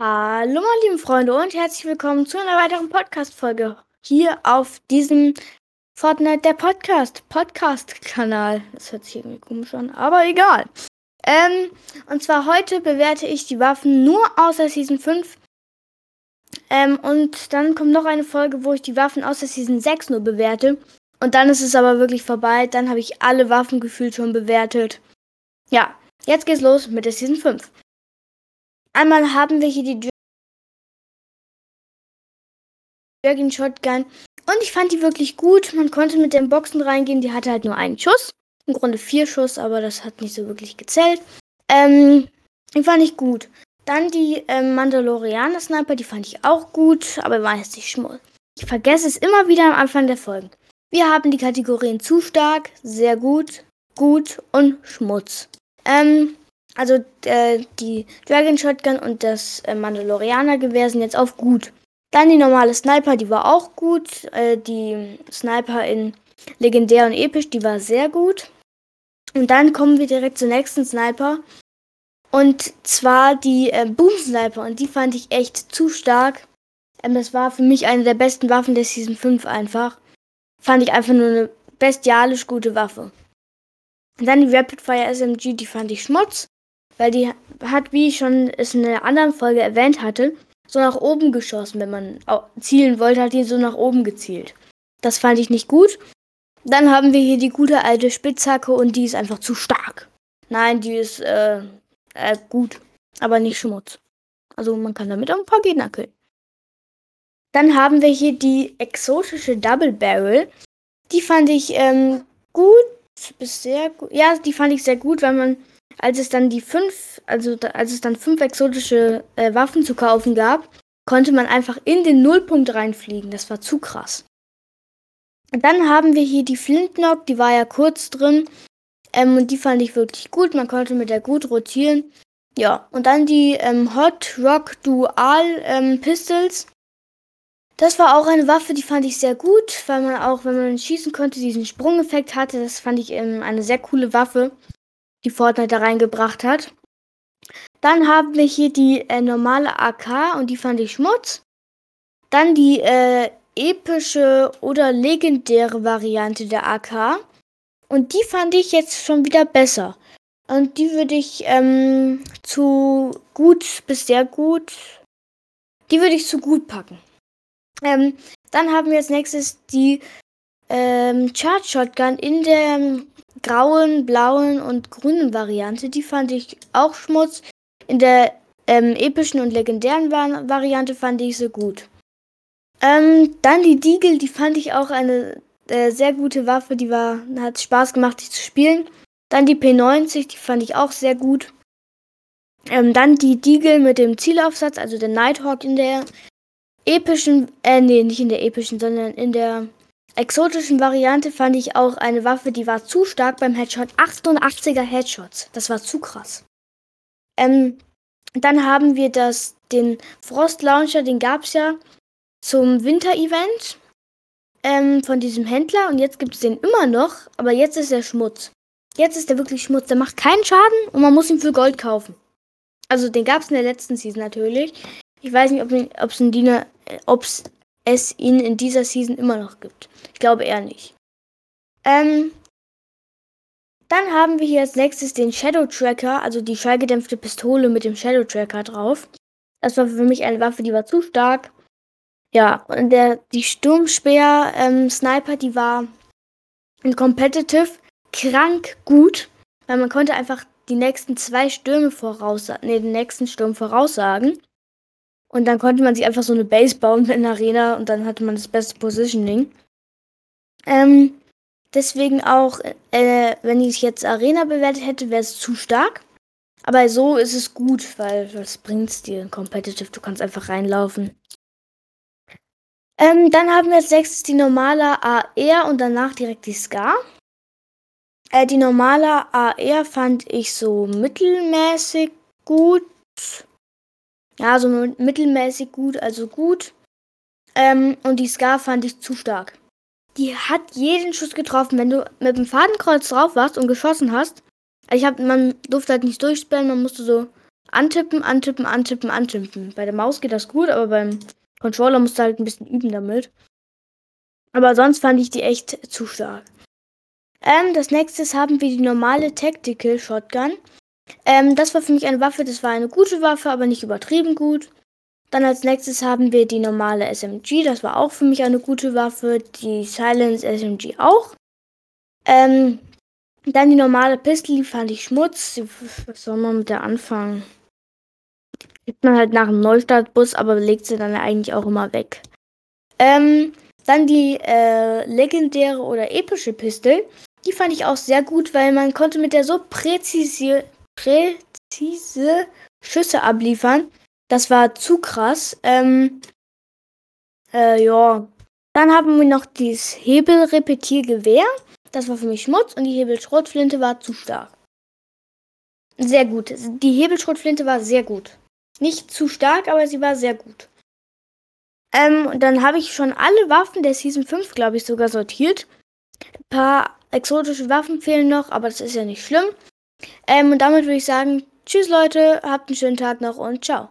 Hallo meine lieben Freunde und herzlich willkommen zu einer weiteren Podcast-Folge hier auf diesem Fortnite der Podcast Podcast-Kanal. Das hört sich irgendwie komisch an, aber egal. Ähm, und zwar heute bewerte ich die Waffen nur aus der Season 5. Ähm, und dann kommt noch eine Folge, wo ich die Waffen aus der Season 6 nur bewerte. Und dann ist es aber wirklich vorbei. Dann habe ich alle Waffen gefühlt schon bewertet. Ja, jetzt geht's los mit der Season 5. Einmal haben wir hier die Dragon Shotgun. Und ich fand die wirklich gut. Man konnte mit den Boxen reingehen. Die hatte halt nur einen Schuss. Im Grunde vier Schuss, aber das hat nicht so wirklich gezählt. Ähm, die fand ich gut. Dann die ähm, Mandalorianer Sniper, die fand ich auch gut, aber war jetzt nicht schmull. Ich vergesse es immer wieder am Anfang der Folgen. Wir haben die Kategorien zu stark, sehr gut, gut und Schmutz. Ähm, also äh, die Dragon Shotgun und das äh, Mandalorianer Gewehr sind jetzt auf gut. Dann die normale Sniper, die war auch gut. Äh, die Sniper in legendär und episch, die war sehr gut. Und dann kommen wir direkt zur nächsten Sniper. Und zwar die äh, Boom Sniper. Und die fand ich echt zu stark. Ähm, das war für mich eine der besten Waffen der Season 5 einfach. Fand ich einfach nur eine bestialisch gute Waffe. Und dann die Rapid Fire SMG, die fand ich Schmutz. Weil die hat, wie ich schon es in einer anderen Folge erwähnt hatte, so nach oben geschossen. Wenn man zielen wollte, hat die so nach oben gezielt. Das fand ich nicht gut. Dann haben wir hier die gute alte Spitzhacke und die ist einfach zu stark. Nein, die ist äh, äh, gut, aber nicht Schmutz. Also man kann damit auch ein paar Gegner killen. Dann haben wir hier die exotische Double Barrel. Die fand ich ähm, gut bis sehr gut. Ja, die fand ich sehr gut, weil man, als es dann die fünf, also als es dann fünf exotische äh, Waffen zu kaufen gab, konnte man einfach in den Nullpunkt reinfliegen. Das war zu krass. Dann haben wir hier die Flintknock, die war ja kurz drin. Ähm, und die fand ich wirklich gut. Man konnte mit der gut rotieren. Ja, und dann die ähm, Hot Rock Dual ähm, Pistols. Das war auch eine Waffe, die fand ich sehr gut, weil man auch, wenn man schießen konnte, diesen Sprungeffekt hatte. Das fand ich ähm, eine sehr coole Waffe, die Fortnite da reingebracht hat. Dann haben wir hier die äh, normale AK und die fand ich Schmutz. Dann die äh, epische oder legendäre Variante der AK. Und die fand ich jetzt schon wieder besser. Und die würde ich ähm, zu gut bis sehr gut. Die würde ich zu gut packen. Ähm, dann haben wir als nächstes die ähm, Charge Shotgun in der grauen, blauen und grünen Variante. Die fand ich auch Schmutz. In der ähm, epischen und legendären Variante fand ich sie gut. Ähm, dann die Deagle, die fand ich auch eine äh, sehr gute Waffe. Die war, hat Spaß gemacht, die zu spielen. Dann die P90, die fand ich auch sehr gut. Ähm, dann die Deagle mit dem Zielaufsatz, also der Nighthawk in der epischen, äh, nee, nicht in der epischen, sondern in der exotischen Variante fand ich auch eine Waffe, die war zu stark beim Headshot. 88er Headshots. Das war zu krass. Ähm, dann haben wir das, den Frost Launcher, den gab es ja zum Winter-Event ähm, von diesem Händler und jetzt gibt es den immer noch, aber jetzt ist er Schmutz. Jetzt ist er wirklich Schmutz. Der macht keinen Schaden und man muss ihn für Gold kaufen. Also den gab es in der letzten Season natürlich. Ich weiß nicht, ob es in Dina, ob's es ihn in dieser Season immer noch gibt. Ich glaube eher nicht. Ähm, dann haben wir hier als nächstes den Shadow Tracker, also die schallgedämpfte Pistole mit dem Shadow Tracker drauf. Das war für mich eine Waffe, die war zu stark. Ja, und der, die Sturmspeer-Sniper, ähm, die war in Competitive krank gut, weil man konnte einfach die nächsten zwei Stürme voraussagen, nee, den nächsten Sturm voraussagen. Und dann konnte man sich einfach so eine Base bauen in der Arena und dann hatte man das beste Positioning. Ähm, deswegen auch, äh, wenn ich jetzt Arena bewertet hätte, wäre es zu stark. Aber so ist es gut, weil was bringt es dir in Competitive? Du kannst einfach reinlaufen. Ähm, dann haben wir als nächstes die normale AR und danach direkt die Scar. Äh, die normale AR fand ich so mittelmäßig gut. Ja, so mittelmäßig gut, also gut. Ähm, und die Scar fand ich zu stark. Die hat jeden Schuss getroffen, wenn du mit dem Fadenkreuz drauf warst und geschossen hast. Also ich hab, man durfte halt nicht durchspellen, man musste so antippen, antippen, antippen, antippen. Bei der Maus geht das gut, aber beim Controller musst du halt ein bisschen üben damit. Aber sonst fand ich die echt zu stark. Ähm, das nächste haben wir die normale Tactical Shotgun. Ähm, das war für mich eine Waffe, das war eine gute Waffe, aber nicht übertrieben gut. Dann als nächstes haben wir die normale SMG, das war auch für mich eine gute Waffe. Die Silence SMG auch. Ähm, dann die normale Pistole, die fand ich Schmutz. Was soll man mit der anfangen? Gibt man halt nach dem Neustartbus, aber legt sie dann eigentlich auch immer weg. Ähm, dann die äh, legendäre oder epische Pistole. Die fand ich auch sehr gut, weil man konnte mit der so präzise, präzise Schüsse abliefern. Das war zu krass. Ähm, äh, ja. Dann haben wir noch dieses Hebelrepetiergewehr. Das war für mich Schmutz und die Hebelschrotflinte war zu stark. Sehr gut. Die Hebelschrotflinte war sehr gut. Nicht zu stark, aber sie war sehr gut. Ähm, und dann habe ich schon alle Waffen der Season 5, glaube ich, sogar sortiert. Ein paar exotische Waffen fehlen noch, aber das ist ja nicht schlimm. Ähm, und damit würde ich sagen, tschüss Leute, habt einen schönen Tag noch und ciao.